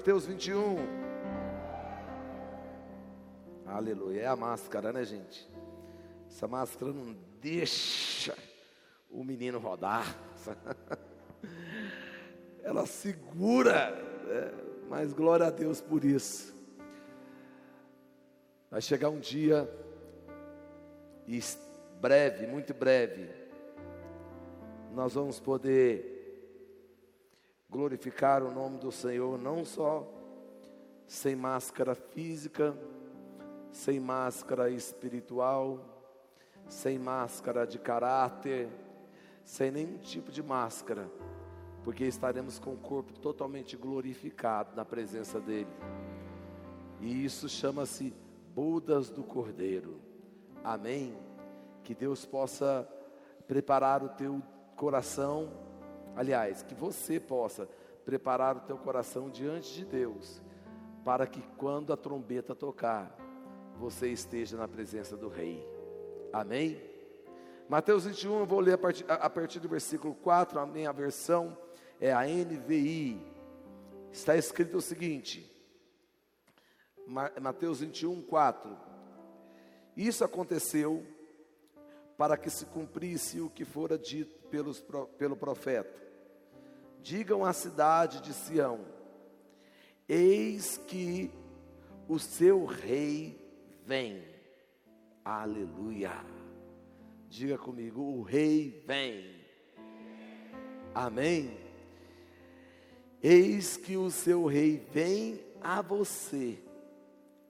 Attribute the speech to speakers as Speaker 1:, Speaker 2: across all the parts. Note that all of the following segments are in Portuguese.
Speaker 1: Mateus 21. Aleluia. É a máscara, né, gente? Essa máscara não deixa o menino rodar. Ela segura. Né? Mas glória a Deus por isso. Vai chegar um dia, e breve, muito breve, nós vamos poder glorificar o nome do Senhor, não só sem máscara física, sem máscara espiritual, sem máscara de caráter, sem nenhum tipo de máscara, porque estaremos com o corpo totalmente glorificado na presença dEle. E isso chama-se Budas do Cordeiro. Amém? Que Deus possa preparar o teu coração Aliás, que você possa preparar o teu coração diante de Deus, para que quando a trombeta tocar, você esteja na presença do Rei. Amém? Mateus 21, eu vou ler a partir, a partir do versículo 4, a minha versão é a NVI. Está escrito o seguinte: Mateus 21, 4. Isso aconteceu para que se cumprisse o que fora dito pelos, pelo profeta. Digam à cidade de Sião: Eis que o seu rei vem. Aleluia. Diga comigo: o rei vem. Amém. Eis que o seu rei vem a você,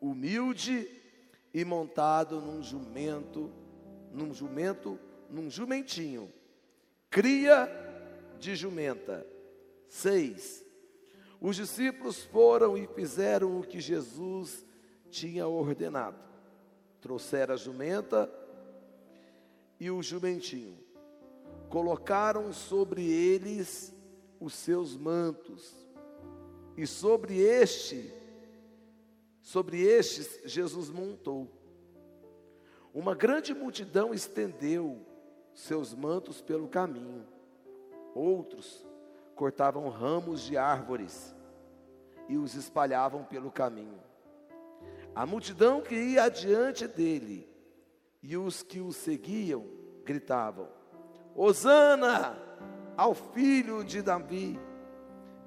Speaker 1: humilde e montado num jumento, num jumento, num jumentinho cria de jumenta. 6. Os discípulos foram e fizeram o que Jesus tinha ordenado. Trouxeram a jumenta e o jumentinho. Colocaram sobre eles os seus mantos. E sobre este, sobre estes, Jesus montou. Uma grande multidão estendeu seus mantos pelo caminho. Outros cortavam ramos de árvores e os espalhavam pelo caminho. A multidão que ia adiante dele e os que o seguiam gritavam: Hosana ao filho de Davi,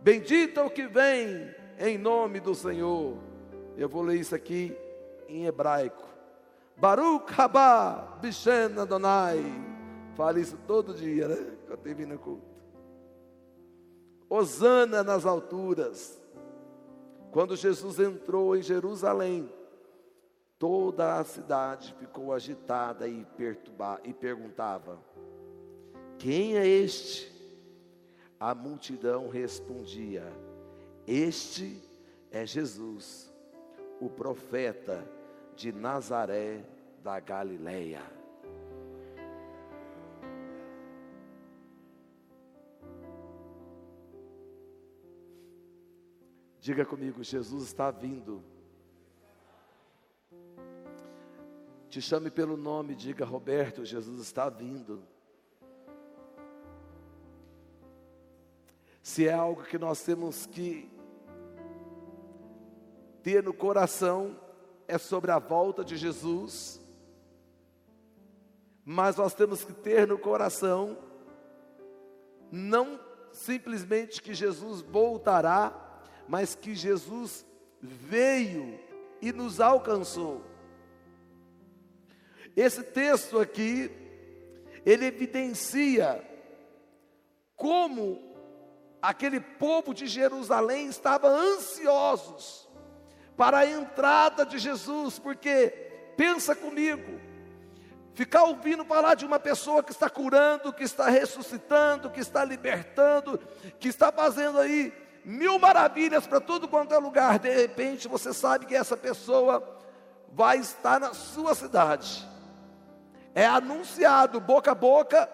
Speaker 1: bendito é o que vem em nome do Senhor. Eu vou ler isso aqui em hebraico. Baruch haba bishen Adonai. Fala isso todo dia, né? Quando tem vindo no culto. Osana nas alturas. Quando Jesus entrou em Jerusalém, toda a cidade ficou agitada e e perguntava: Quem é este? A multidão respondia: Este é Jesus, o profeta de Nazaré da Galileia. Diga comigo, Jesus está vindo. Te chame pelo nome, diga Roberto, Jesus está vindo. Se é algo que nós temos que ter no coração, é sobre a volta de Jesus, mas nós temos que ter no coração, não simplesmente que Jesus voltará, mas que Jesus veio e nos alcançou. Esse texto aqui, ele evidencia como aquele povo de Jerusalém estava ansiosos para a entrada de Jesus, porque pensa comigo, ficar ouvindo falar de uma pessoa que está curando, que está ressuscitando, que está libertando, que está fazendo aí mil maravilhas para tudo quanto é lugar. De repente você sabe que essa pessoa vai estar na sua cidade. É anunciado boca a boca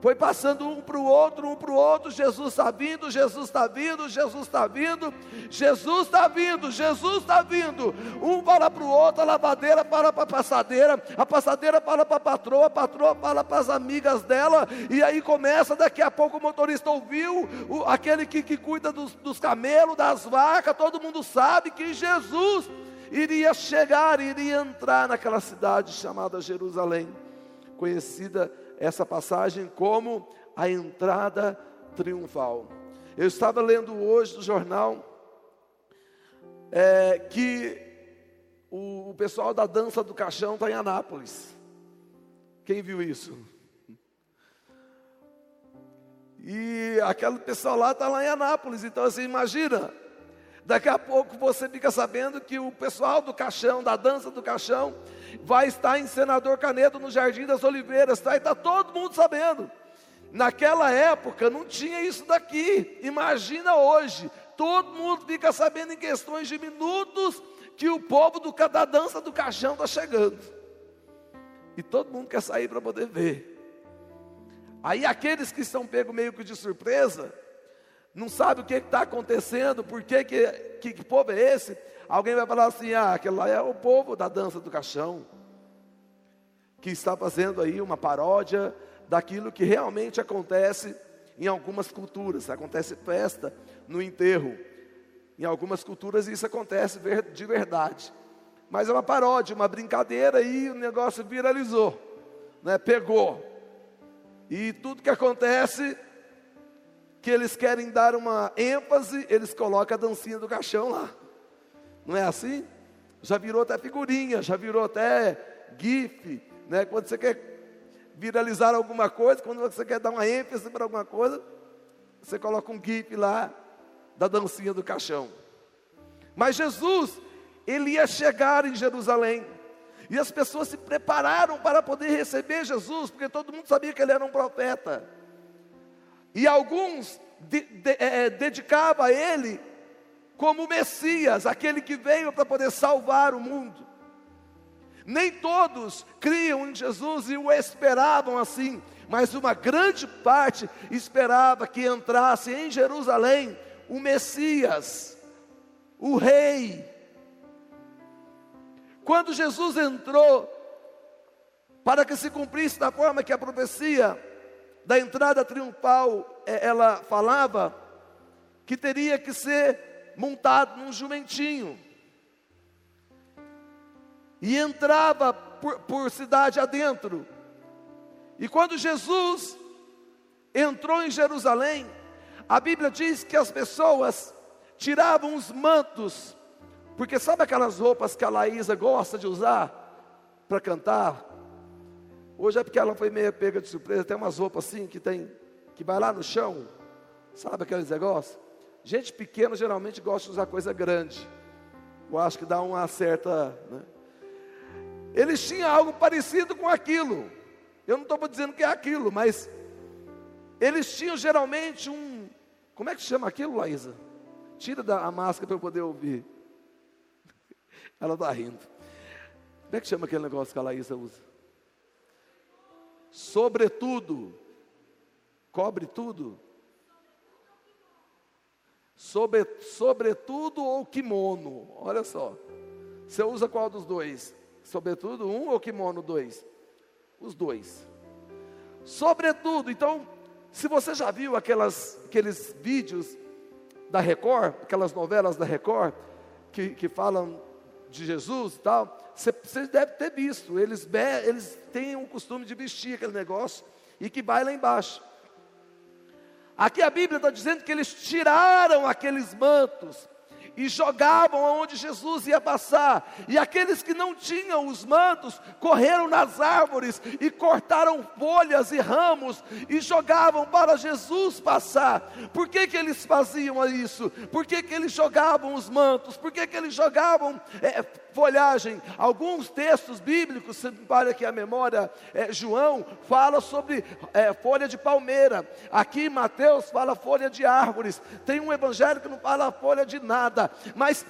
Speaker 1: Foi passando um para o outro, um para o outro. Jesus está vindo, Jesus está vindo, Jesus está vindo, Jesus está vindo, Jesus está vindo. Um fala para o outro, a lavadeira fala para a passadeira, a passadeira fala para a patroa, a patroa fala para as amigas dela. E aí começa, daqui a pouco o motorista ouviu, o, aquele que, que cuida dos, dos camelos, das vacas, todo mundo sabe que Jesus iria chegar, iria entrar naquela cidade chamada Jerusalém, conhecida essa passagem como a entrada triunfal. Eu estava lendo hoje no jornal é, que o, o pessoal da dança do caixão está em Anápolis. Quem viu isso? E aquele pessoal lá está lá em Anápolis. Então, assim, imagina. Daqui a pouco você fica sabendo que o pessoal do caixão, da dança do caixão, vai estar em Senador Canedo no Jardim das Oliveiras, tá? E está todo mundo sabendo. Naquela época não tinha isso daqui. Imagina hoje, todo mundo fica sabendo em questões de minutos que o povo do, da dança do caixão está chegando. E todo mundo quer sair para poder ver. Aí aqueles que estão pegos meio que de surpresa, não sabe o que está acontecendo, por que, que, que, povo é esse? Alguém vai falar assim: ah, aquele lá é o povo da dança do caixão, que está fazendo aí uma paródia daquilo que realmente acontece em algumas culturas. Acontece festa no enterro. Em algumas culturas isso acontece de verdade. Mas é uma paródia, uma brincadeira e o negócio viralizou, né? pegou. E tudo que acontece, que eles querem dar uma ênfase, eles colocam a dancinha do caixão lá. Não é assim? Já virou até figurinha, já virou até GIF, né? Quando você quer viralizar alguma coisa, quando você quer dar uma ênfase para alguma coisa, você coloca um GIF lá da dancinha do caixão. Mas Jesus, ele ia chegar em Jerusalém. E as pessoas se prepararam para poder receber Jesus, porque todo mundo sabia que ele era um profeta. E alguns de, de, é, dedicavam a ele como Messias, aquele que veio para poder salvar o mundo. Nem todos criam em Jesus e o esperavam assim, mas uma grande parte esperava que entrasse em Jerusalém o Messias, o Rei. Quando Jesus entrou, para que se cumprisse da forma que a profecia da entrada triunfal eh, ela falava, que teria que ser montado num jumentinho. E entrava por, por cidade adentro. E quando Jesus entrou em Jerusalém, a Bíblia diz que as pessoas tiravam os mantos, porque sabe aquelas roupas que a Laísa gosta de usar para cantar? Hoje é porque ela foi meio pega de surpresa, tem umas roupas assim que tem, que vai lá no chão, sabe aqueles negócios? Gente pequena geralmente gosta de usar coisa grande. Eu acho que dá uma certa. Né? Eles tinham algo parecido com aquilo. Eu não estou dizendo que é aquilo, mas eles tinham geralmente um. Como é que chama aquilo, Laísa? Tira da, a máscara para eu poder ouvir. Ela está rindo. Como é que chama aquele negócio que a Laísa usa? Sobretudo. Cobre tudo sobre, sobretudo ou kimono. Olha só. Você usa qual dos dois? Sobretudo um ou kimono dois? Os dois. Sobretudo, então, se você já viu aquelas, aqueles vídeos da Record, aquelas novelas da Record, que, que falam de Jesus e tal, você, deve ter visto. Eles, eles têm o costume de vestir aquele negócio e que vai lá embaixo. Aqui a Bíblia está dizendo que eles tiraram aqueles mantos e jogavam aonde Jesus ia passar. E aqueles que não tinham os mantos correram nas árvores e cortaram folhas e ramos e jogavam para Jesus passar. Por que, que eles faziam isso? Por que, que eles jogavam os mantos? Por que, que eles jogavam é, folhagem? Alguns textos bíblicos, se me aqui a memória, é, João fala sobre é, folha de palmeira. Aqui Mateus fala folha de árvores. Tem um evangelho que não fala folha de nada mas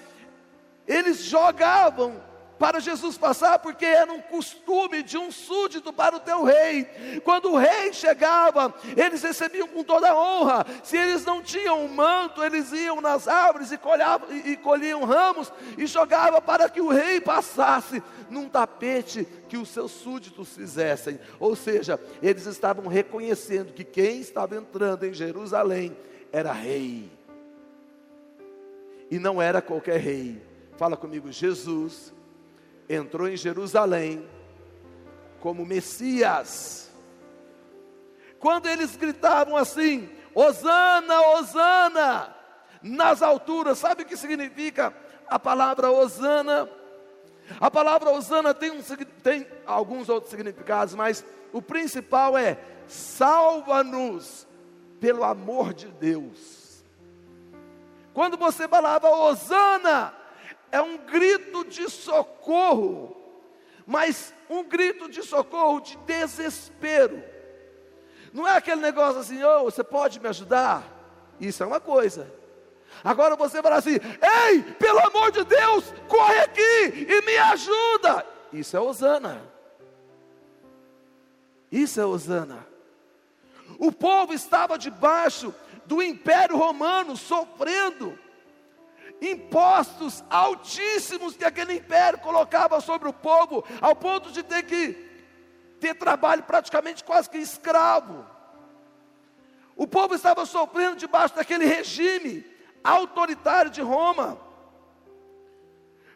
Speaker 1: eles jogavam para Jesus passar, porque era um costume de um súdito para o teu rei. Quando o rei chegava, eles recebiam com toda honra. Se eles não tinham um manto, eles iam nas árvores e, colhavam, e colhiam ramos e jogavam para que o rei passasse num tapete que os seus súditos fizessem. Ou seja, eles estavam reconhecendo que quem estava entrando em Jerusalém era rei. E não era qualquer rei. Fala comigo, Jesus entrou em Jerusalém como Messias. Quando eles gritavam assim: Hosana, Hosana, nas alturas, sabe o que significa a palavra Hosana? A palavra Hosana tem, um, tem alguns outros significados, mas o principal é: salva-nos pelo amor de Deus. Quando você falava Hosana, é um grito de socorro, mas um grito de socorro de desespero. Não é aquele negócio assim, oh, você pode me ajudar? Isso é uma coisa. Agora você fala assim, ei, pelo amor de Deus, corre aqui e me ajuda. Isso é Osana. Isso é Osana. O povo estava debaixo do império romano, sofrendo impostos altíssimos que aquele império colocava sobre o povo, ao ponto de ter que ter trabalho praticamente quase que escravo. O povo estava sofrendo debaixo daquele regime autoritário de Roma.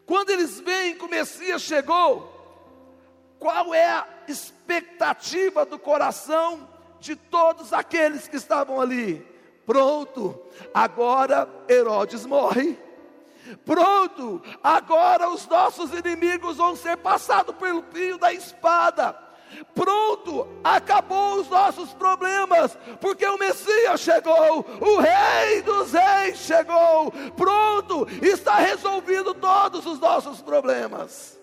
Speaker 1: Quando eles veem que o Messias chegou, qual é a expectativa do coração de todos aqueles que estavam ali? Pronto, agora Herodes morre. Pronto, agora os nossos inimigos vão ser passados pelo fio da espada. Pronto, acabou os nossos problemas, porque o Messias chegou, o Rei dos Reis chegou. Pronto, está resolvido todos os nossos problemas.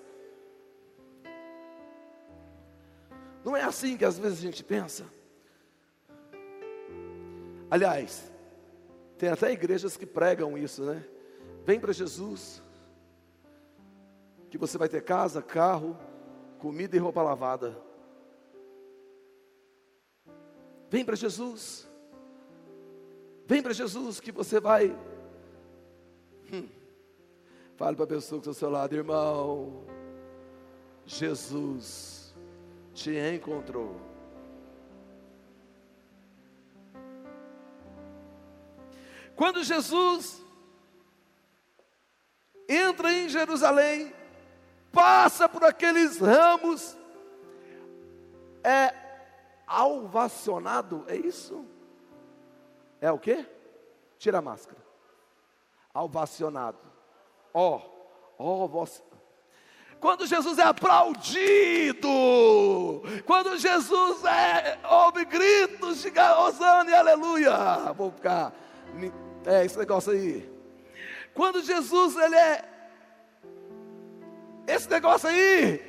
Speaker 1: Não é assim que às vezes a gente pensa. Aliás, tem até igrejas que pregam isso, né? Vem para Jesus, que você vai ter casa, carro, comida e roupa lavada. Vem para Jesus. Vem para Jesus que você vai. Hum. Fale para a pessoa que está ao seu lado, irmão. Jesus te encontrou. Quando Jesus entra em Jerusalém, passa por aqueles ramos, é alvacionado, é isso? É o que? Tira a máscara. Alvacionado. Ó, ó, você. Quando Jesus é aplaudido, quando Jesus é, ouve gritos de Osana e aleluia, vou ficar, é esse negócio aí. Quando Jesus ele é esse negócio aí,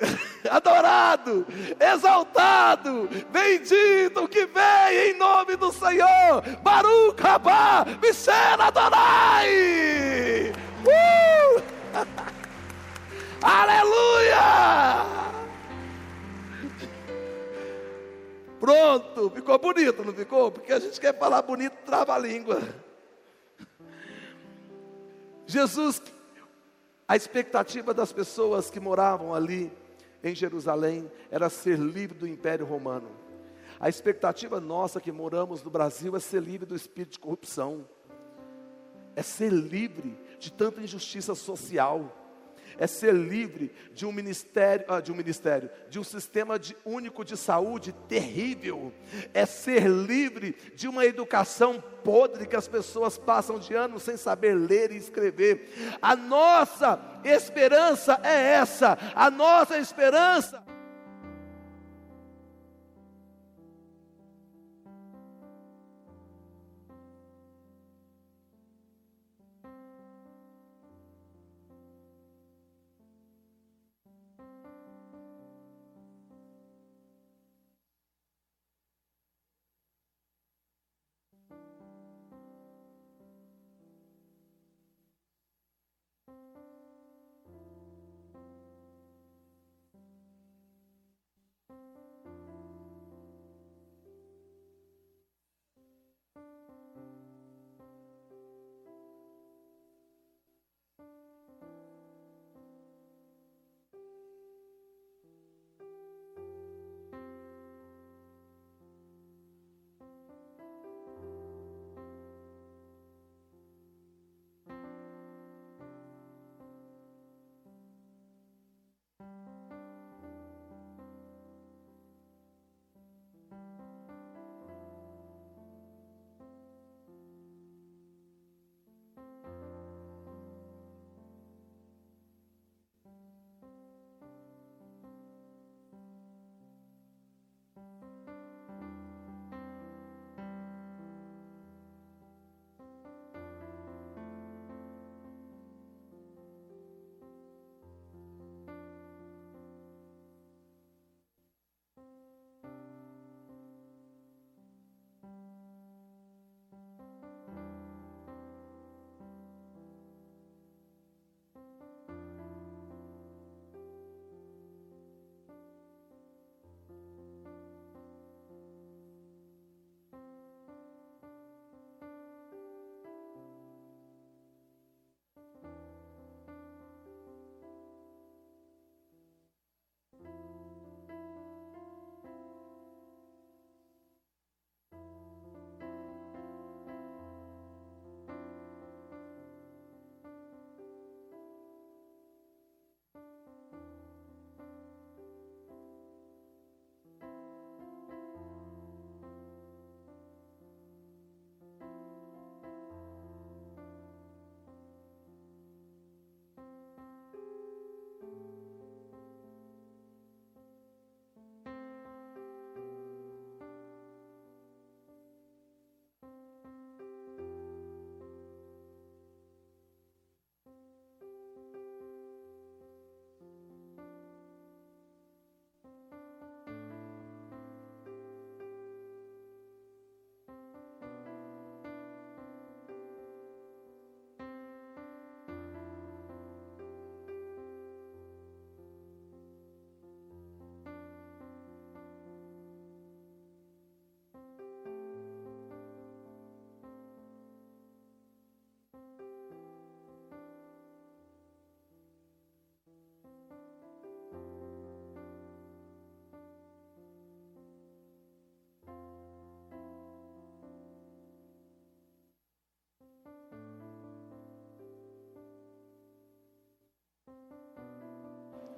Speaker 1: adorado, exaltado, bendito que vem em nome do Senhor, Baruch Rabá, Michel Adonai, uh! aleluia! Pronto, ficou bonito, não ficou? Porque a gente quer falar bonito, trava a língua. Jesus, a expectativa das pessoas que moravam ali em Jerusalém era ser livre do Império Romano. A expectativa nossa que moramos no Brasil é ser livre do espírito de corrupção, é ser livre de tanta injustiça social é ser livre de um ministério, ah, de um ministério, de um sistema de, único de saúde terrível, é ser livre de uma educação podre que as pessoas passam de anos sem saber ler e escrever. A nossa esperança é essa, a nossa esperança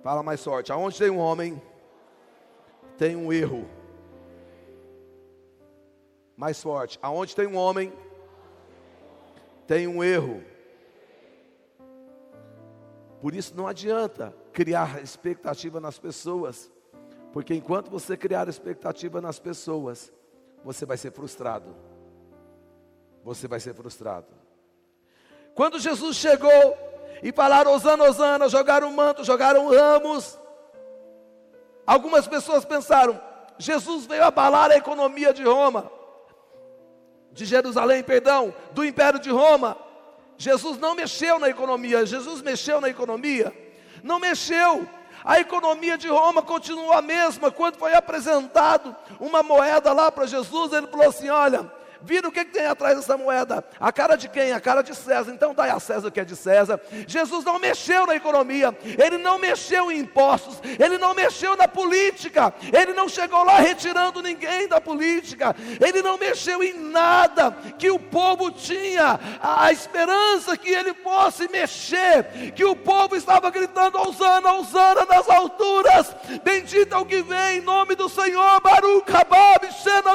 Speaker 1: Fala mais forte. Aonde tem um homem, tem um erro. Mais forte. Aonde tem um homem, tem um erro. Por isso não adianta criar expectativa nas pessoas, porque enquanto você criar expectativa nas pessoas, você vai ser frustrado. Você vai ser frustrado. Quando Jesus chegou e falaram Osana, Osana, jogaram manto, jogaram ramos, algumas pessoas pensaram, Jesus veio abalar a economia de Roma de Jerusalém, perdão, do Império de Roma. Jesus não mexeu na economia, Jesus mexeu na economia? Não mexeu. A economia de Roma continuou a mesma. Quando foi apresentado uma moeda lá para Jesus, ele falou assim: Olha, Vira o que, tem atrás dessa moeda? A cara de quem? A cara de César. Então dá a César o que é de César. Jesus não mexeu na economia, ele não mexeu em impostos, ele não mexeu na política, ele não chegou lá retirando ninguém da política, ele não mexeu em nada que o povo tinha a esperança que ele fosse mexer, que o povo estava gritando: Osana, Osana nas alturas, bendito é o que vem em nome do Senhor, Baruch, Rabab, Shena.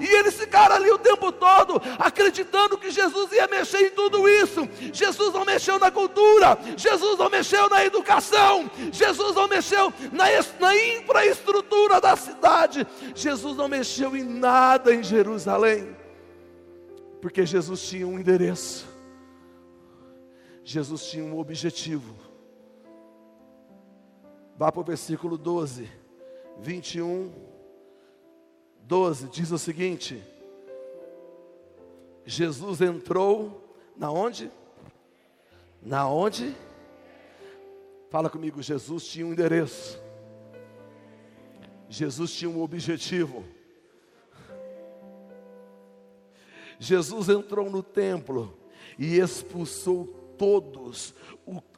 Speaker 1: E eles ficaram ali o tempo todo, acreditando que Jesus ia mexer em tudo isso. Jesus não mexeu na cultura, Jesus não mexeu na educação, Jesus não mexeu na, na infraestrutura da cidade, Jesus não mexeu em nada em Jerusalém, porque Jesus tinha um endereço, Jesus tinha um objetivo. Vá para o versículo 12, 21, 12, diz o seguinte: Jesus entrou na onde? Na onde? Fala comigo, Jesus tinha um endereço. Jesus tinha um objetivo. Jesus entrou no templo e expulsou todos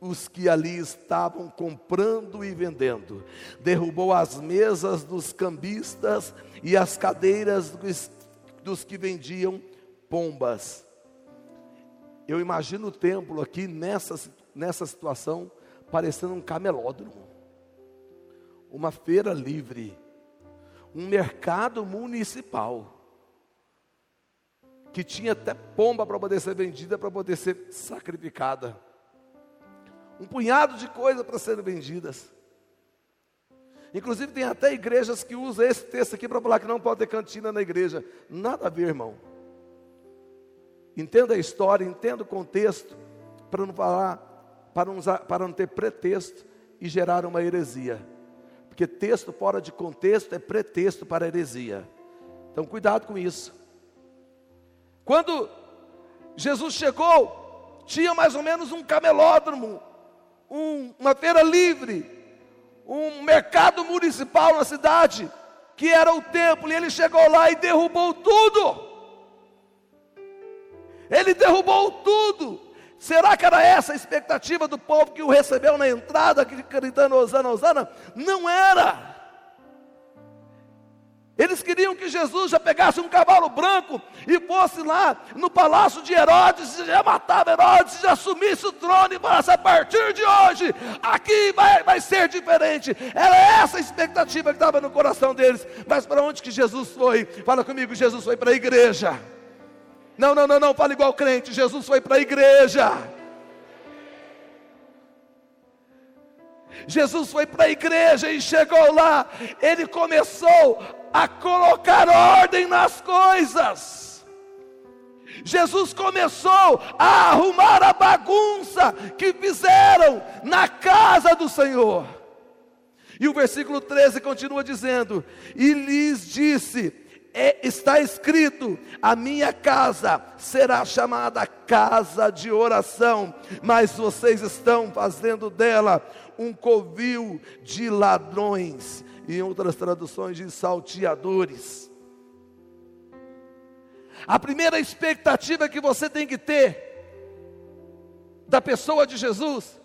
Speaker 1: os que ali estavam comprando e vendendo. Derrubou as mesas dos cambistas e as cadeiras dos que vendiam pombas. Eu imagino o templo aqui nessa, nessa situação, parecendo um camelódromo, uma feira livre, um mercado municipal, que tinha até pomba para poder ser vendida, para poder ser sacrificada. Um punhado de coisas para serem vendidas. Inclusive tem até igrejas que usam esse texto aqui para falar que não pode ter cantina na igreja. Nada a ver, irmão. Entenda a história, entenda o contexto, para não falar, para não, usar, para não ter pretexto e gerar uma heresia. Porque texto fora de contexto é pretexto para heresia. Então cuidado com isso. Quando Jesus chegou, tinha mais ou menos um camelódromo, um, uma feira livre, um mercado municipal na cidade, que era o templo, e ele chegou lá e derrubou tudo. Ele derrubou tudo. Será que era essa a expectativa do povo que o recebeu na entrada, gritando Osana, Osana? Não era. Eles queriam que Jesus já pegasse um cavalo branco e fosse lá no palácio de Herodes, e já matava Herodes, já assumisse o trono e falasse: a partir de hoje, aqui vai, vai ser diferente. Era essa a expectativa que estava no coração deles. Mas para onde que Jesus foi? Fala comigo: Jesus foi para a igreja. Não, não, não, não, fala igual crente. Jesus foi para a igreja. Jesus foi para a igreja e chegou lá, ele começou a colocar ordem nas coisas. Jesus começou a arrumar a bagunça que fizeram na casa do Senhor. E o versículo 13 continua dizendo: E lhes disse: é, está escrito: a minha casa será chamada casa de oração, mas vocês estão fazendo dela um covil de ladrões, e em outras traduções de salteadores. A primeira expectativa que você tem que ter da pessoa de Jesus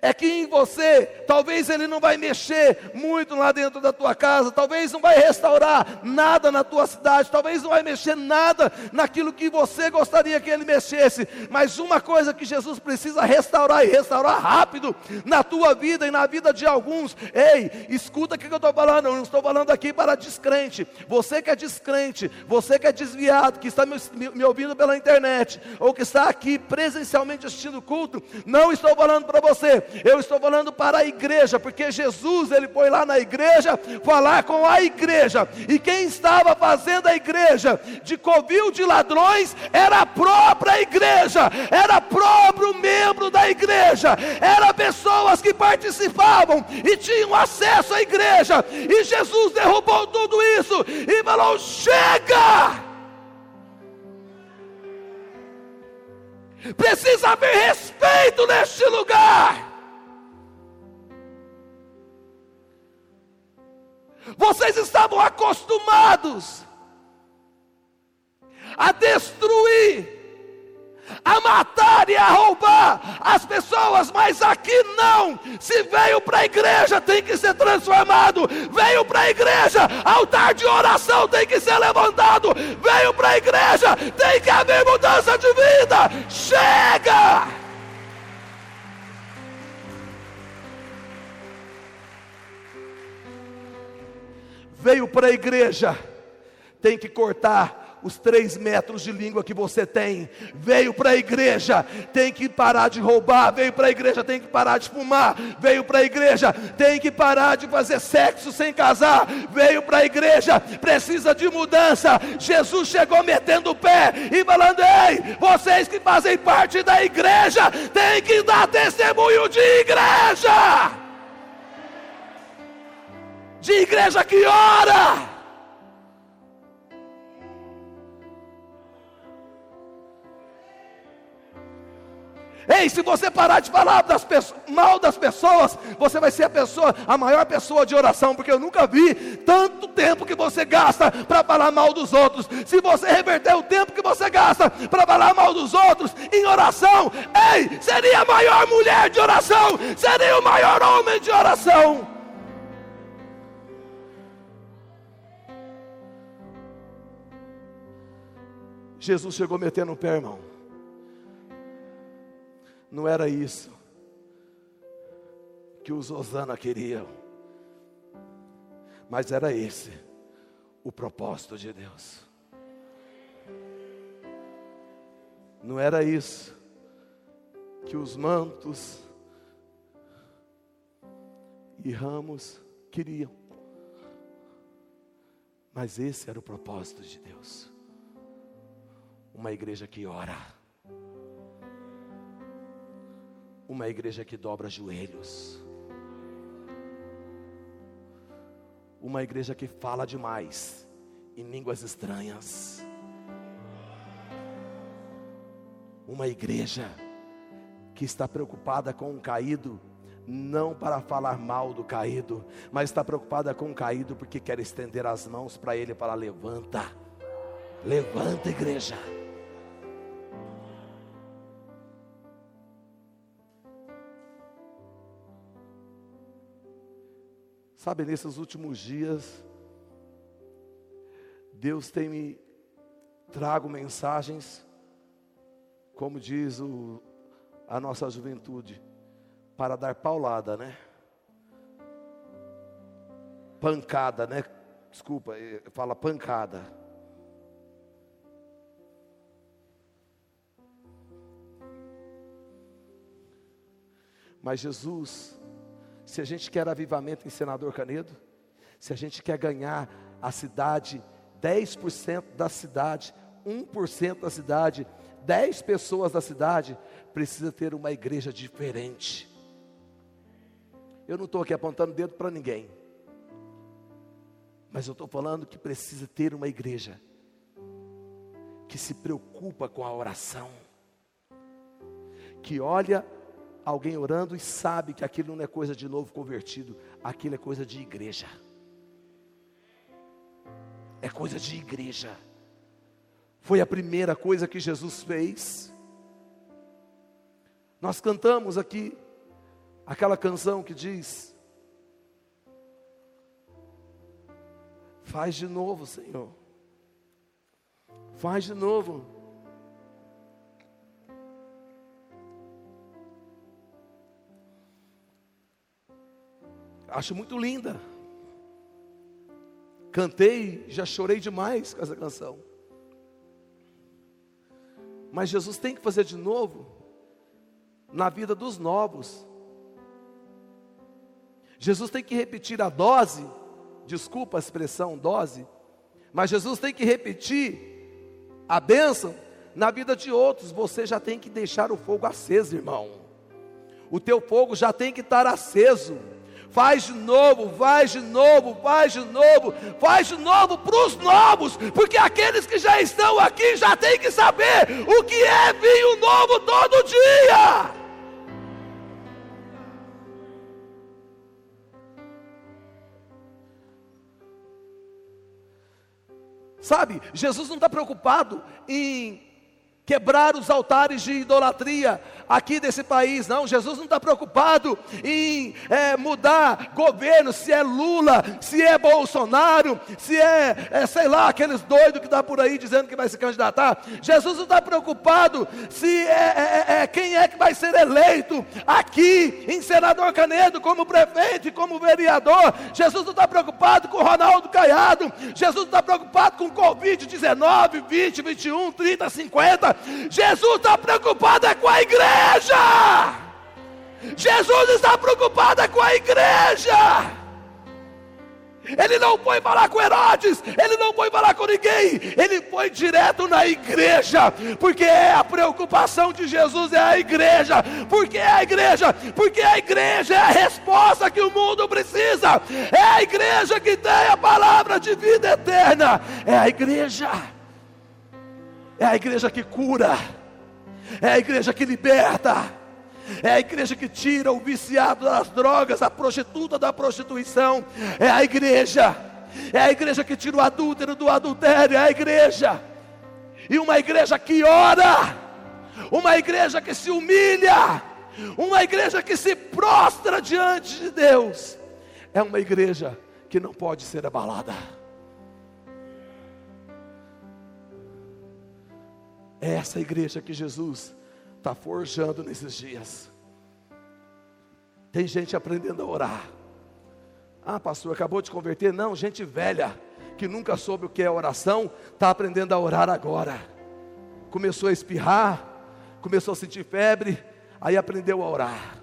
Speaker 1: é que em você, talvez ele não vai mexer muito lá dentro da tua casa, talvez não vai restaurar nada na tua cidade, talvez não vai mexer nada naquilo que você gostaria que ele mexesse, mas uma coisa que Jesus precisa restaurar e restaurar rápido na tua vida e na vida de alguns. Ei, escuta o que eu estou falando, eu não estou falando aqui para descrente. Você que é descrente, você que é desviado, que está me, me ouvindo pela internet, ou que está aqui presencialmente assistindo o culto, não estou falando para eu estou falando para a igreja, porque Jesus ele foi lá na igreja falar com a igreja, e quem estava fazendo a igreja de covil de ladrões era a própria igreja, era próprio membro da igreja, era pessoas que participavam e tinham acesso à igreja, e Jesus derrubou tudo isso e falou: chega! Precisa haver respeito neste lugar. Vocês estavam acostumados a destruir, a matar e a roubar as pessoas, mas aqui não. Se veio para a igreja, tem que ser transformado. Veio para a igreja, altar de oração tem que ser levantado. Veio para a igreja, tem que haver mudança de vida. Chega! veio para a igreja, tem que cortar os três metros de língua que você tem. Veio para a igreja, tem que parar de roubar. Veio para a igreja, tem que parar de fumar. Veio para a igreja, tem que parar de fazer sexo sem casar. Veio para a igreja, precisa de mudança. Jesus chegou metendo o pé e falando: Ei, vocês que fazem parte da igreja, tem que dar testemunho de igreja de igreja que ora. Ei, se você parar de falar das mal das pessoas, você vai ser a pessoa, a maior pessoa de oração, porque eu nunca vi tanto tempo que você gasta para falar mal dos outros. Se você reverter o tempo que você gasta para falar mal dos outros em oração, ei, seria a maior mulher de oração, seria o maior homem de oração. Jesus chegou metendo o pé, irmão. Não era isso que os Osana queriam, mas era esse o propósito de Deus. Não era isso que os mantos e ramos queriam, mas esse era o propósito de Deus uma igreja que ora, uma igreja que dobra joelhos, uma igreja que fala demais em línguas estranhas, uma igreja que está preocupada com o caído não para falar mal do caído, mas está preocupada com o caído porque quer estender as mãos para ele para levanta. Levanta, igreja. Sabe, nesses últimos dias, Deus tem me trago mensagens, como diz o, a nossa juventude, para dar paulada, né? Pancada, né? Desculpa, eh, fala pancada. Mas Jesus se a gente quer avivamento em Senador Canedo, se a gente quer ganhar a cidade, 10% da cidade, 1% da cidade, 10 pessoas da cidade, precisa ter uma igreja diferente. Eu não estou aqui apontando dedo para ninguém, mas eu estou falando que precisa ter uma igreja que se preocupa com a oração, que olha alguém orando e sabe que aquilo não é coisa de novo convertido, aquilo é coisa de igreja. É coisa de igreja. Foi a primeira coisa que Jesus fez. Nós cantamos aqui Aquela canção que diz: Faz de novo, Senhor. Faz de novo. Acho muito linda. Cantei, já chorei demais com essa canção. Mas Jesus tem que fazer de novo na vida dos novos. Jesus tem que repetir a dose, desculpa a expressão dose, mas Jesus tem que repetir a bênção na vida de outros. Você já tem que deixar o fogo aceso, irmão. O teu fogo já tem que estar aceso faz de novo, faz de novo, faz de novo, faz de novo para os novos, porque aqueles que já estão aqui já têm que saber o que é vinho novo todo dia. Sabe, Jesus não está preocupado em quebrar os altares de idolatria aqui desse país, não. Jesus não está preocupado em é, mudar governo, se é Lula, se é Bolsonaro, se é, é sei lá, aqueles doidos que está por aí dizendo que vai se candidatar. Jesus não está preocupado se é, é, é, quem é que vai ser eleito aqui em Senador Canedo como prefeito como vereador. Jesus não está preocupado com Ronaldo Caiado. Jesus não está preocupado com Covid-19, 20, 21, 30, 50. Jesus está preocupado é com a igreja. Jesus está preocupado é com a igreja. Ele não foi falar com Herodes, ele não foi falar com ninguém, ele foi direto na igreja, porque é a preocupação de Jesus é a igreja, porque é a igreja, porque a igreja é a resposta que o mundo precisa, é a igreja que tem a palavra de vida eterna, é a igreja é a igreja que cura, é a igreja que liberta, é a igreja que tira o viciado das drogas, a prostituta da prostituição, é a igreja, é a igreja que tira o adúltero do adultério, é a igreja, e uma igreja que ora, uma igreja que se humilha, uma igreja que se prostra diante de Deus, é uma igreja que não pode ser abalada. É essa igreja que Jesus está forjando nesses dias. Tem gente aprendendo a orar. Ah, pastor, acabou de converter? Não, gente velha, que nunca soube o que é oração, está aprendendo a orar agora. Começou a espirrar, começou a sentir febre, aí aprendeu a orar.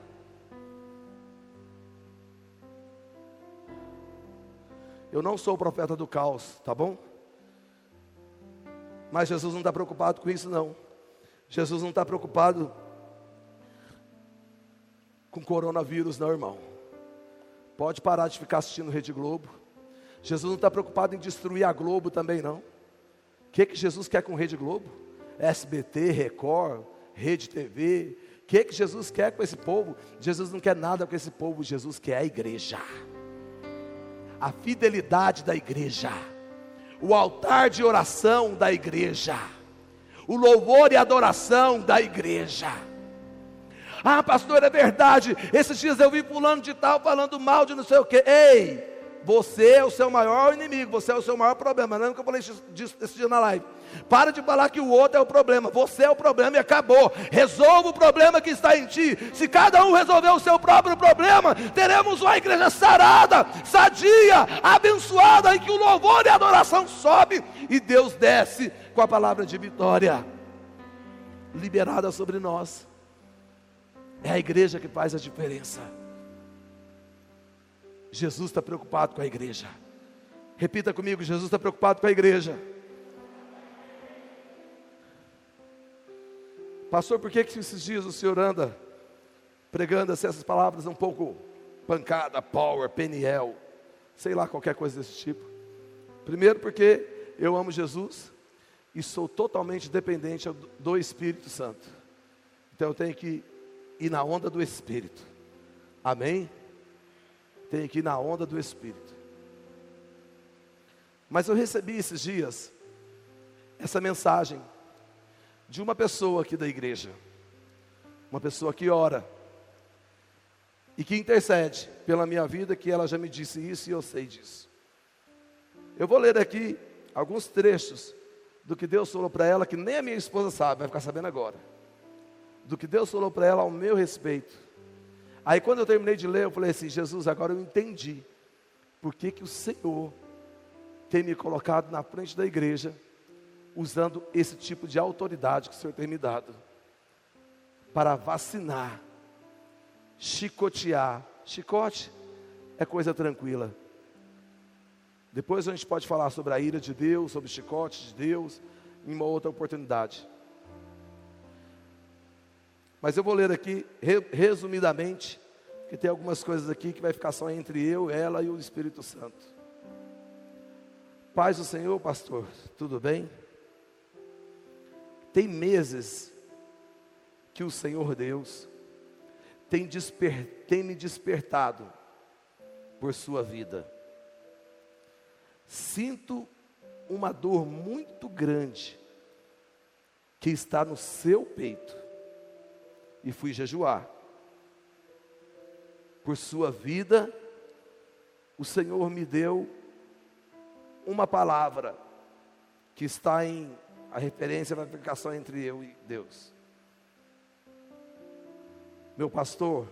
Speaker 1: Eu não sou o profeta do caos, tá bom? Mas Jesus não está preocupado com isso, não. Jesus não está preocupado com coronavírus, não, irmão. Pode parar de ficar assistindo Rede Globo. Jesus não está preocupado em destruir a Globo também, não. O que, que Jesus quer com Rede Globo? SBT, Record, Rede TV. O que, que Jesus quer com esse povo? Jesus não quer nada com esse povo, Jesus quer a igreja. A fidelidade da igreja o altar de oração da igreja, o louvor e adoração da igreja. Ah, pastor, é verdade. Esses dias eu vi pulando de tal falando mal de não sei o que. Ei, você é o seu maior inimigo, você é o seu maior problema. Não é que eu falei disso esse dia na live. Para de falar que o outro é o problema, você é o problema e acabou. Resolva o problema que está em ti. Se cada um resolver o seu próprio problema, teremos uma igreja sarada, sadia, abençoada, em que o louvor e a adoração sobe e Deus desce com a palavra de vitória liberada sobre nós. É a igreja que faz a diferença. Jesus está preocupado com a igreja. Repita comigo: Jesus está preocupado com a igreja. Pastor, por que, que esses dias o senhor anda pregando assim, essas palavras um pouco pancada, power, peniel, sei lá, qualquer coisa desse tipo? Primeiro, porque eu amo Jesus e sou totalmente dependente do Espírito Santo. Então eu tenho que ir na onda do Espírito. Amém? Tenho que ir na onda do Espírito. Mas eu recebi esses dias essa mensagem de uma pessoa aqui da igreja, uma pessoa que ora, e que intercede pela minha vida, que ela já me disse isso e eu sei disso. Eu vou ler aqui alguns trechos do que Deus falou para ela, que nem a minha esposa sabe, vai ficar sabendo agora. Do que Deus falou para ela ao meu respeito. Aí quando eu terminei de ler, eu falei assim: Jesus, agora eu entendi por que, que o Senhor tem me colocado na frente da igreja, usando esse tipo de autoridade que o Senhor tem me dado, para vacinar, chicotear. Chicote é coisa tranquila. Depois a gente pode falar sobre a ira de Deus, sobre o chicote de Deus, em uma outra oportunidade. Mas eu vou ler aqui, resumidamente, que tem algumas coisas aqui que vai ficar só entre eu, ela e o Espírito Santo. Paz do Senhor, pastor, tudo bem? Tem meses que o Senhor Deus tem, desper, tem me despertado por sua vida. Sinto uma dor muito grande que está no seu peito e fui jejuar. Por sua vida, o Senhor me deu uma palavra que está em a referência na aplicação entre eu e Deus. Meu pastor,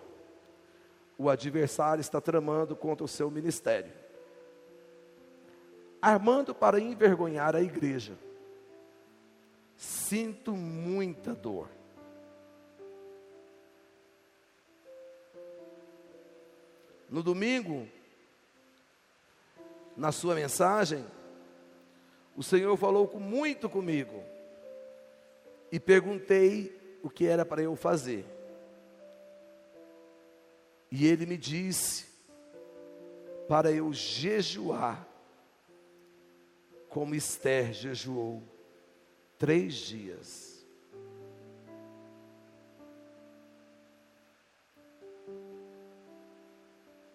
Speaker 1: o adversário está tramando contra o seu ministério armando para envergonhar a igreja. Sinto muita dor. No domingo, na sua mensagem, o Senhor falou muito comigo e perguntei o que era para eu fazer. E ele me disse para eu jejuar como Esther jejuou três dias.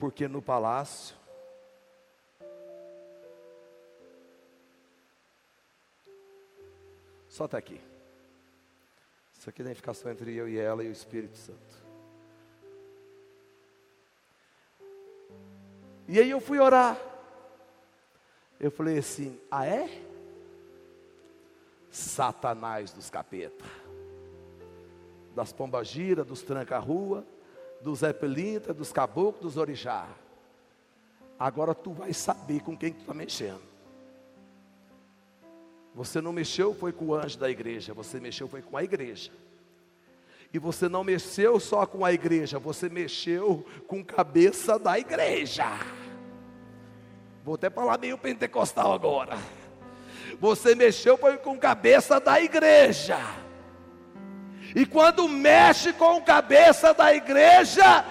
Speaker 1: Porque no palácio, só está aqui. Isso aqui é a identificação entre eu e ela e o Espírito Santo. E aí eu fui orar. Eu falei assim: ah é? Satanás dos capeta, das pombagira, dos tranca-rua, dos Zé Pelintra, dos caboclos, dos orixá. Agora tu vai saber com quem tu está mexendo. Você não mexeu foi com o anjo da igreja, você mexeu foi com a igreja. E você não mexeu só com a igreja, você mexeu com cabeça da igreja. Vou até falar meio pentecostal agora. Você mexeu foi com cabeça da igreja. E quando mexe com cabeça da igreja,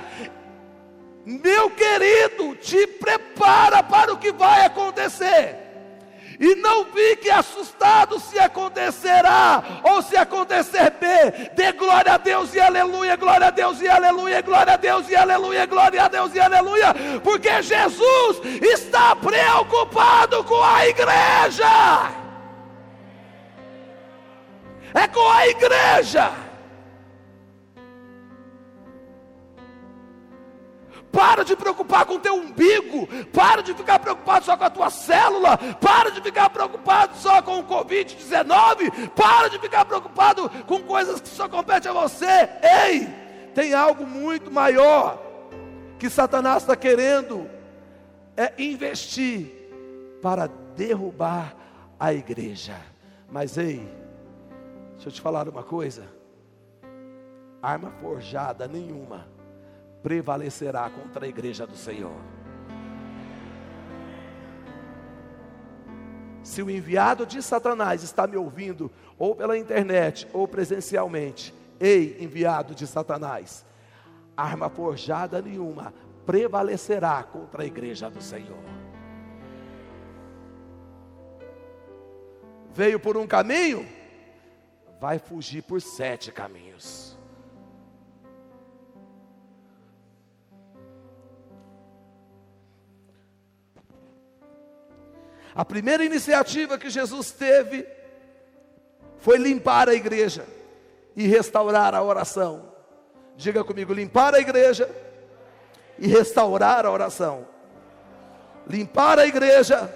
Speaker 1: meu querido, te prepara para o que vai acontecer e não fique assustado se acontecerá ou se acontecer B. Dê glória a Deus e aleluia, glória a Deus e aleluia, glória a Deus e aleluia, glória a Deus e aleluia, porque Jesus está preocupado com a igreja. É com a igreja. Para de preocupar com o teu umbigo. Para de ficar preocupado só com a tua célula. Para de ficar preocupado só com o Covid-19. Para de ficar preocupado com coisas que só competem a você. Ei, tem algo muito maior que Satanás está querendo é investir para derrubar a igreja. Mas ei, deixa eu te falar uma coisa: arma forjada nenhuma prevalecerá contra a igreja do Senhor. Se o enviado de Satanás está me ouvindo, ou pela internet, ou presencialmente, ei, enviado de Satanás, arma forjada nenhuma prevalecerá contra a igreja do Senhor. Veio por um caminho, vai fugir por sete caminhos. A primeira iniciativa que Jesus teve foi limpar a igreja e restaurar a oração. Diga comigo: limpar a igreja e restaurar a oração. Limpar a igreja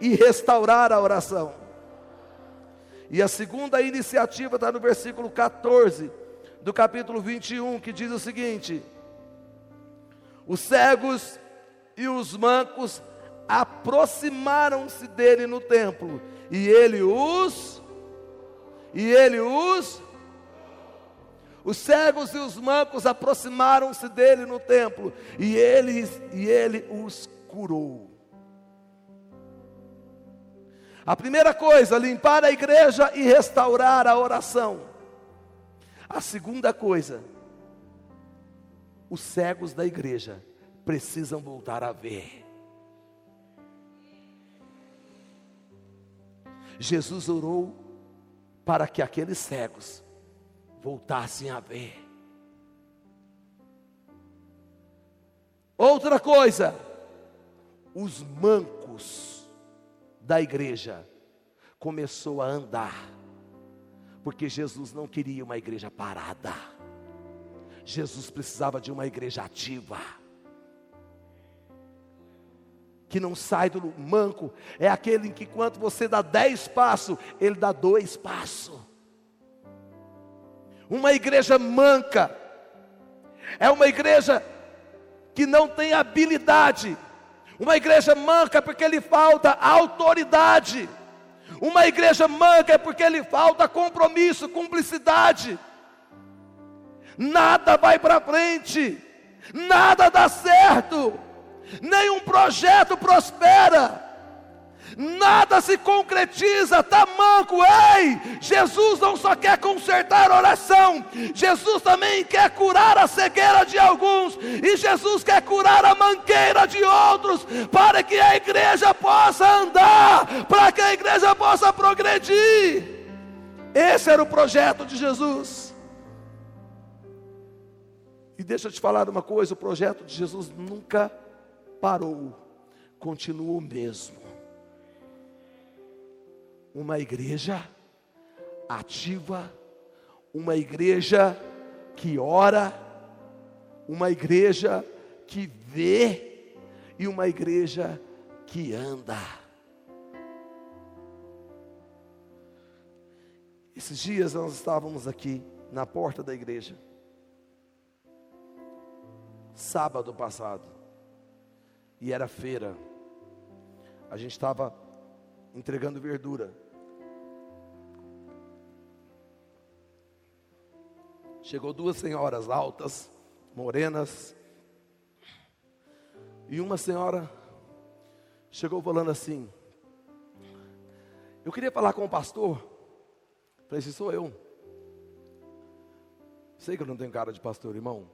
Speaker 1: e restaurar a oração. E a segunda iniciativa está no versículo 14 do capítulo 21, que diz o seguinte: Os cegos e os mancos aproximaram-se dele no templo, e ele os e ele os os cegos e os mancos aproximaram-se dele no templo, e ele e ele os curou. A primeira coisa, limpar a igreja e restaurar a oração. A segunda coisa, os cegos da igreja precisam voltar a ver. Jesus orou para que aqueles cegos voltassem a ver. Outra coisa, os mancos da igreja começou a andar, porque Jesus não queria uma igreja parada. Jesus precisava de uma igreja ativa que não sai do manco, é aquele em que quando você dá dez passos, ele dá dois passos. Uma igreja manca, é uma igreja que não tem habilidade, uma igreja manca porque lhe falta autoridade, uma igreja manca é porque lhe falta compromisso, cumplicidade, nada vai para frente, nada dá certo, nenhum projeto prospera, nada se concretiza, está manco, ei, Jesus não só quer consertar a oração, Jesus também quer curar a cegueira de alguns, e Jesus quer curar a manqueira de outros, para que a igreja possa andar, para que a igreja possa progredir, esse era o projeto de Jesus, e deixa eu te falar uma coisa: o projeto de Jesus nunca parou, continua o mesmo. Uma igreja ativa, uma igreja que ora, uma igreja que vê e uma igreja que anda. Esses dias nós estávamos aqui na porta da igreja, sábado passado e era feira. A gente estava entregando verdura. Chegou duas senhoras altas, morenas, e uma senhora chegou falando assim: Eu queria falar com o pastor. Falei, se sou eu. Sei que eu não tenho cara de pastor, irmão.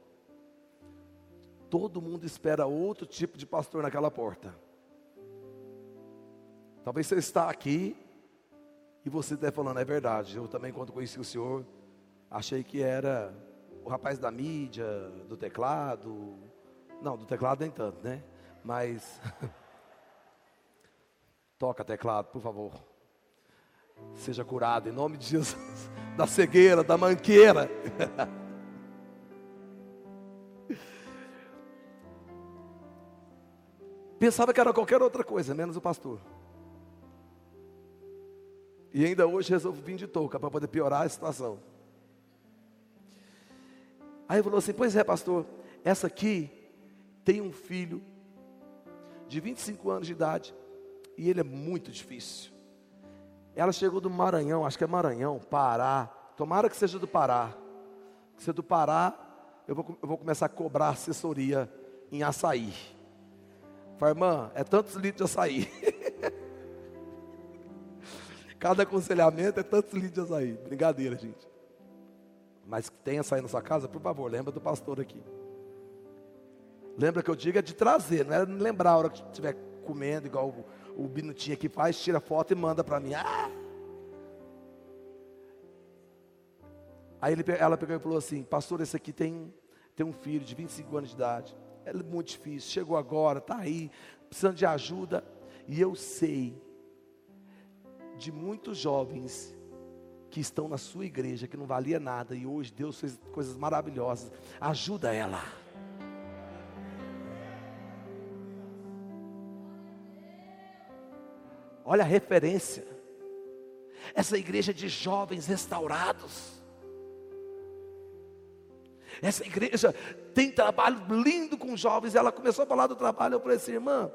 Speaker 1: Todo mundo espera outro tipo de pastor naquela porta. Talvez você está aqui e você esteja falando, é verdade. Eu também, quando conheci o senhor, achei que era o rapaz da mídia, do teclado. Não, do teclado nem tanto, né? Mas. Toca teclado, por favor. Seja curado em nome de Jesus. Da cegueira, da manqueira. Pensava que era qualquer outra coisa, menos o pastor. E ainda hoje resolvo vir de touca para poder piorar a situação. Aí ele falou assim: Pois é, pastor, essa aqui tem um filho de 25 anos de idade e ele é muito difícil. Ela chegou do Maranhão, acho que é Maranhão, Pará. Tomara que seja do Pará. Se é do Pará, eu vou, eu vou começar a cobrar assessoria em açaí. Falei, irmã, é tantos litros de açaí. Cada aconselhamento é tantos litros de açaí. Brincadeira, gente. Mas que tem açaí na sua casa, por favor, lembra do pastor aqui. Lembra que eu digo é de trazer, não é lembrar a hora que estiver comendo, igual o, o Binutinho aqui faz, tira foto e manda para mim. Ah! Aí ele, ela pegou e falou assim: Pastor, esse aqui tem, tem um filho de 25 anos de idade é muito difícil, chegou agora, está aí, precisando de ajuda. E eu sei de muitos jovens que estão na sua igreja, que não valia nada, e hoje Deus fez coisas maravilhosas. Ajuda ela. Olha a referência. Essa igreja de jovens restaurados. Essa igreja tem trabalho lindo com jovens. Ela começou a falar do trabalho. Eu falei assim, irmã,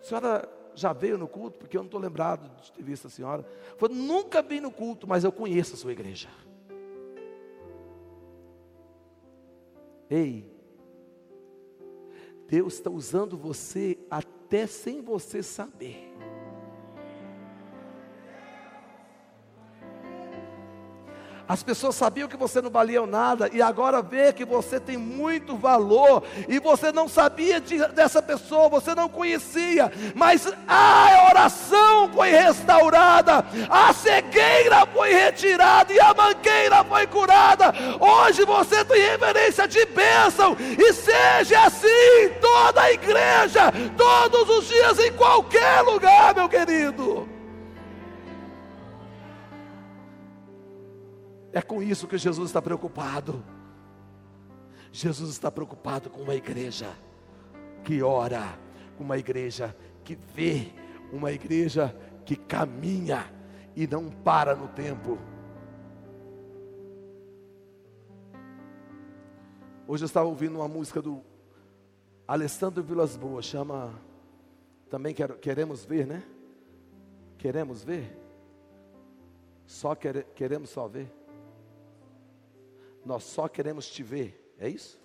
Speaker 1: a senhora já veio no culto? Porque eu não estou lembrado de ter visto a senhora. Falei, nunca vi no culto, mas eu conheço a sua igreja. Ei, Deus está usando você até sem você saber. As pessoas sabiam que você não valia nada e agora vê que você tem muito valor e você não sabia de, dessa pessoa, você não conhecia, mas a oração foi restaurada, a cegueira foi retirada e a mangueira foi curada. Hoje você tem reverência de bênção e seja assim toda a igreja, todos os dias, em qualquer lugar, meu querido. É com isso que Jesus está preocupado. Jesus está preocupado com uma igreja que ora, com uma igreja que vê, uma igreja que caminha e não para no tempo. Hoje eu estava ouvindo uma música do Alessandro Vilas Boas, chama também quero, queremos ver, né? Queremos ver? Só quer, queremos só ver. Nós só queremos te ver. É isso?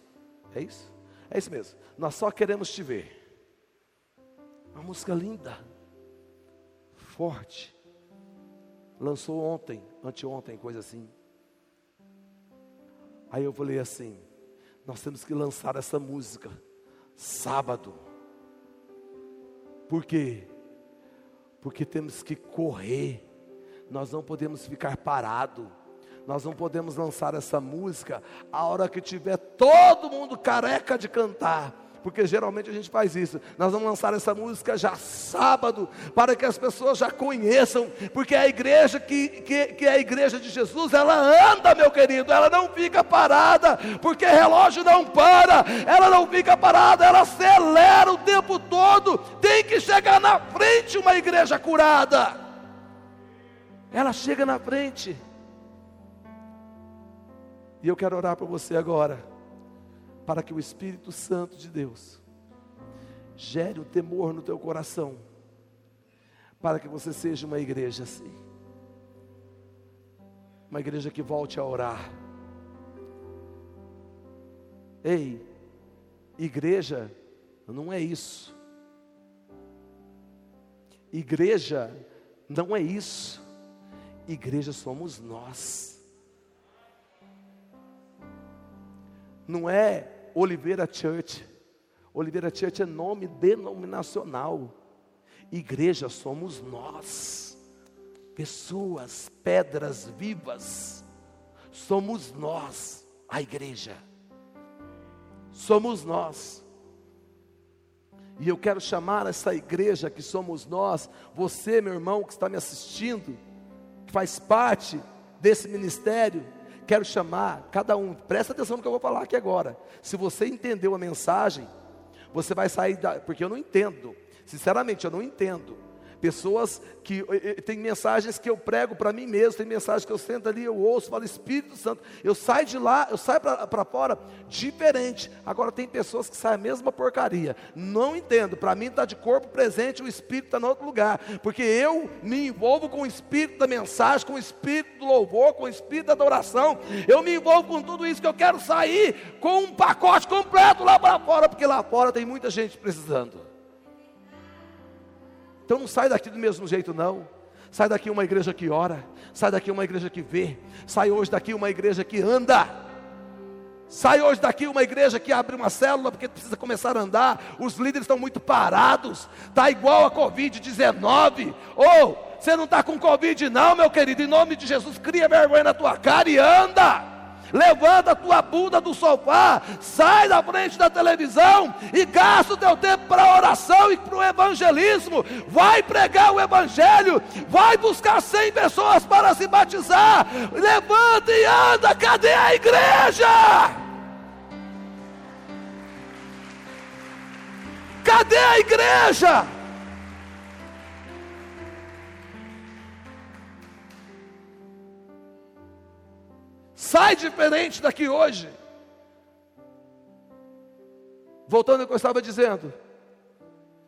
Speaker 1: É isso? É isso mesmo. Nós só queremos te ver. Uma música linda, forte. Lançou ontem, anteontem, coisa assim. Aí eu falei assim: nós temos que lançar essa música sábado. Por quê? Porque temos que correr. Nós não podemos ficar parado. Nós não podemos lançar essa música a hora que tiver todo mundo careca de cantar. Porque geralmente a gente faz isso. Nós vamos lançar essa música já sábado, para que as pessoas já conheçam. Porque a igreja que, que, que é a igreja de Jesus, ela anda, meu querido, ela não fica parada, porque relógio não para, ela não fica parada, ela acelera o tempo todo. Tem que chegar na frente uma igreja curada. Ela chega na frente. E eu quero orar por você agora, para que o Espírito Santo de Deus gere o temor no teu coração, para que você seja uma igreja assim, uma igreja que volte a orar. Ei, igreja não é isso. Igreja não é isso. Igreja somos nós. Não é Oliveira Church. Oliveira Church é nome denominacional. Igreja somos nós, pessoas, pedras vivas. Somos nós, a igreja. Somos nós. E eu quero chamar essa igreja que somos nós, você, meu irmão, que está me assistindo, que faz parte desse ministério, quero chamar cada um, presta atenção no que eu vou falar aqui agora. Se você entendeu a mensagem, você vai sair da, porque eu não entendo. Sinceramente, eu não entendo. Pessoas que tem mensagens que eu prego para mim mesmo, tem mensagens que eu sento ali, eu ouço, falo Espírito Santo. Eu saio de lá, eu saio para fora diferente. Agora tem pessoas que saem a mesma porcaria. Não entendo. Para mim está de corpo presente, o Espírito está em outro lugar. Porque eu me envolvo com o Espírito da mensagem, com o Espírito do louvor, com o Espírito da adoração. Eu me envolvo com tudo isso que eu quero sair com um pacote completo lá para fora, porque lá fora tem muita gente precisando. Então não sai daqui do mesmo jeito, não. Sai daqui uma igreja que ora, sai daqui uma igreja que vê, sai hoje daqui uma igreja que anda. Sai hoje daqui uma igreja que abre uma célula porque precisa começar a andar. Os líderes estão muito parados. Está igual a Covid-19. Ou oh, você não está com Covid, não, meu querido. Em nome de Jesus, cria vergonha na tua cara e anda. Levanta a tua bunda do sofá, sai da frente da televisão e gasta o teu tempo para oração e para o evangelismo. Vai pregar o evangelho, vai buscar 100 pessoas para se batizar. Levanta e anda, cadê a igreja? Cadê a igreja? Sai diferente daqui hoje. Voltando ao que eu estava dizendo.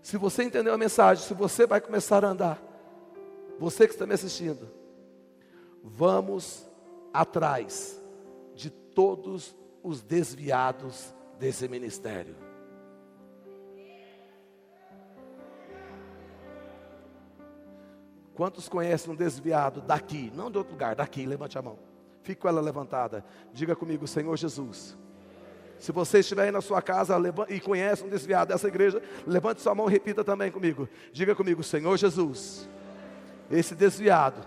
Speaker 1: Se você entendeu a mensagem, se você vai começar a andar, você que está me assistindo, vamos atrás de todos os desviados desse ministério. Quantos conhecem um desviado daqui, não de outro lugar, daqui? Levante a mão. Fique com ela levantada. Diga comigo, Senhor Jesus. Se você estiver aí na sua casa e conhece um desviado dessa igreja, levante sua mão e repita também comigo. Diga comigo, Senhor Jesus. Esse desviado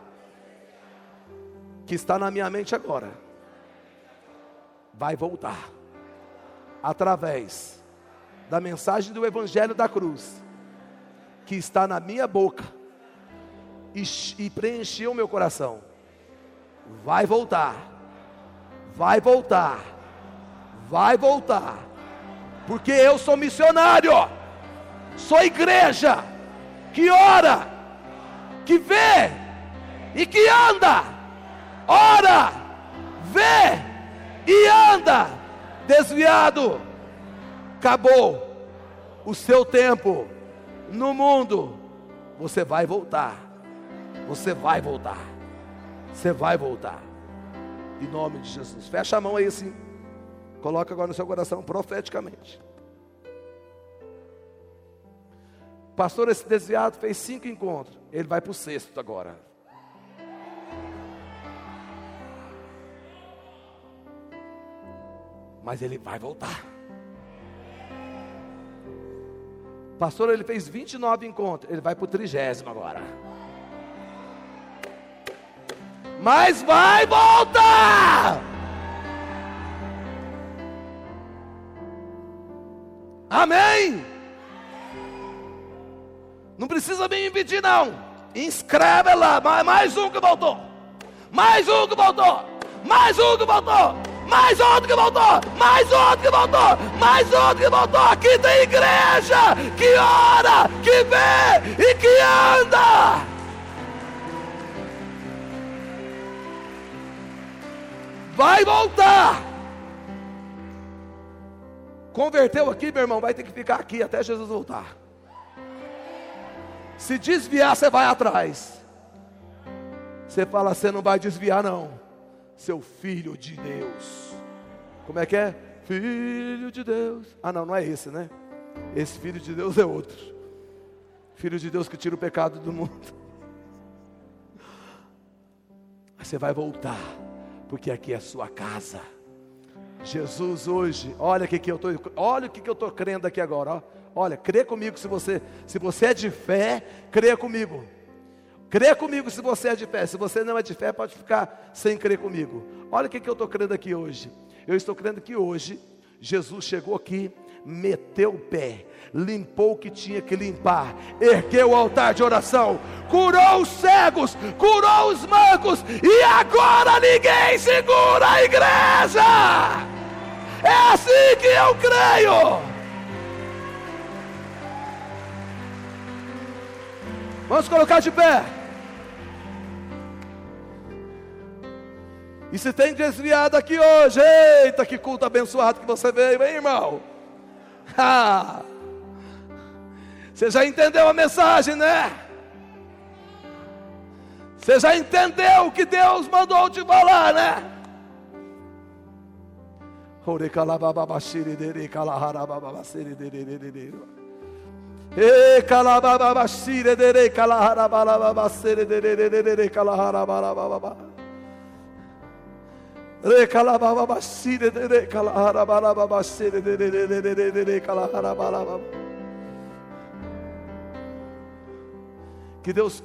Speaker 1: que está na minha mente agora vai voltar através da mensagem do Evangelho da cruz que está na minha boca e, e preencheu meu coração. Vai voltar, vai voltar, vai voltar, porque eu sou missionário, sou igreja. Que ora, que vê e que anda, ora, vê e anda, desviado, acabou o seu tempo no mundo, você vai voltar. Você vai voltar. Você vai voltar. Em nome de Jesus. Fecha a mão aí assim. Coloca agora no seu coração profeticamente. Pastor, esse desviado fez cinco encontros. Ele vai para o sexto agora. Mas ele vai voltar. Pastor, ele fez 29 encontros. Ele vai para o trigésimo agora mas vai voltar. Amém? Não precisa me impedir, não. Inscreve lá, mais um que voltou. Mais um que voltou. Mais um que voltou. Mais outro que voltou. Mais outro que voltou. Mais outro que voltou. Aqui tem igreja que ora, que vê e que anda. Vai voltar. Converteu aqui, meu irmão, vai ter que ficar aqui até Jesus voltar. Se desviar, você vai atrás. Você fala, você não vai desviar, não. Seu filho de Deus. Como é que é? Filho de Deus. Ah, não, não é esse, né? Esse filho de Deus é outro. Filho de Deus que tira o pecado do mundo. Você vai voltar porque aqui é a sua casa. Jesus hoje, olha o que, que eu tô, olha o que, que eu estou crendo aqui agora. Ó. Olha, crê comigo se você, se você é de fé, crê comigo. Crê comigo se você é de fé. Se você não é de fé, pode ficar sem crer comigo. Olha o que, que eu estou crendo aqui hoje. Eu estou crendo que hoje Jesus chegou aqui meteu o pé, limpou o que tinha que limpar, ergueu o altar de oração, curou os cegos, curou os mancos, e agora ninguém segura a igreja. É assim que eu creio. Vamos colocar de pé. E se tem desviado aqui hoje, eita, que culto abençoado que você veio, hein, irmão? Você já entendeu a mensagem, né? Você já entendeu o que Deus mandou te falar, né? E Que Deus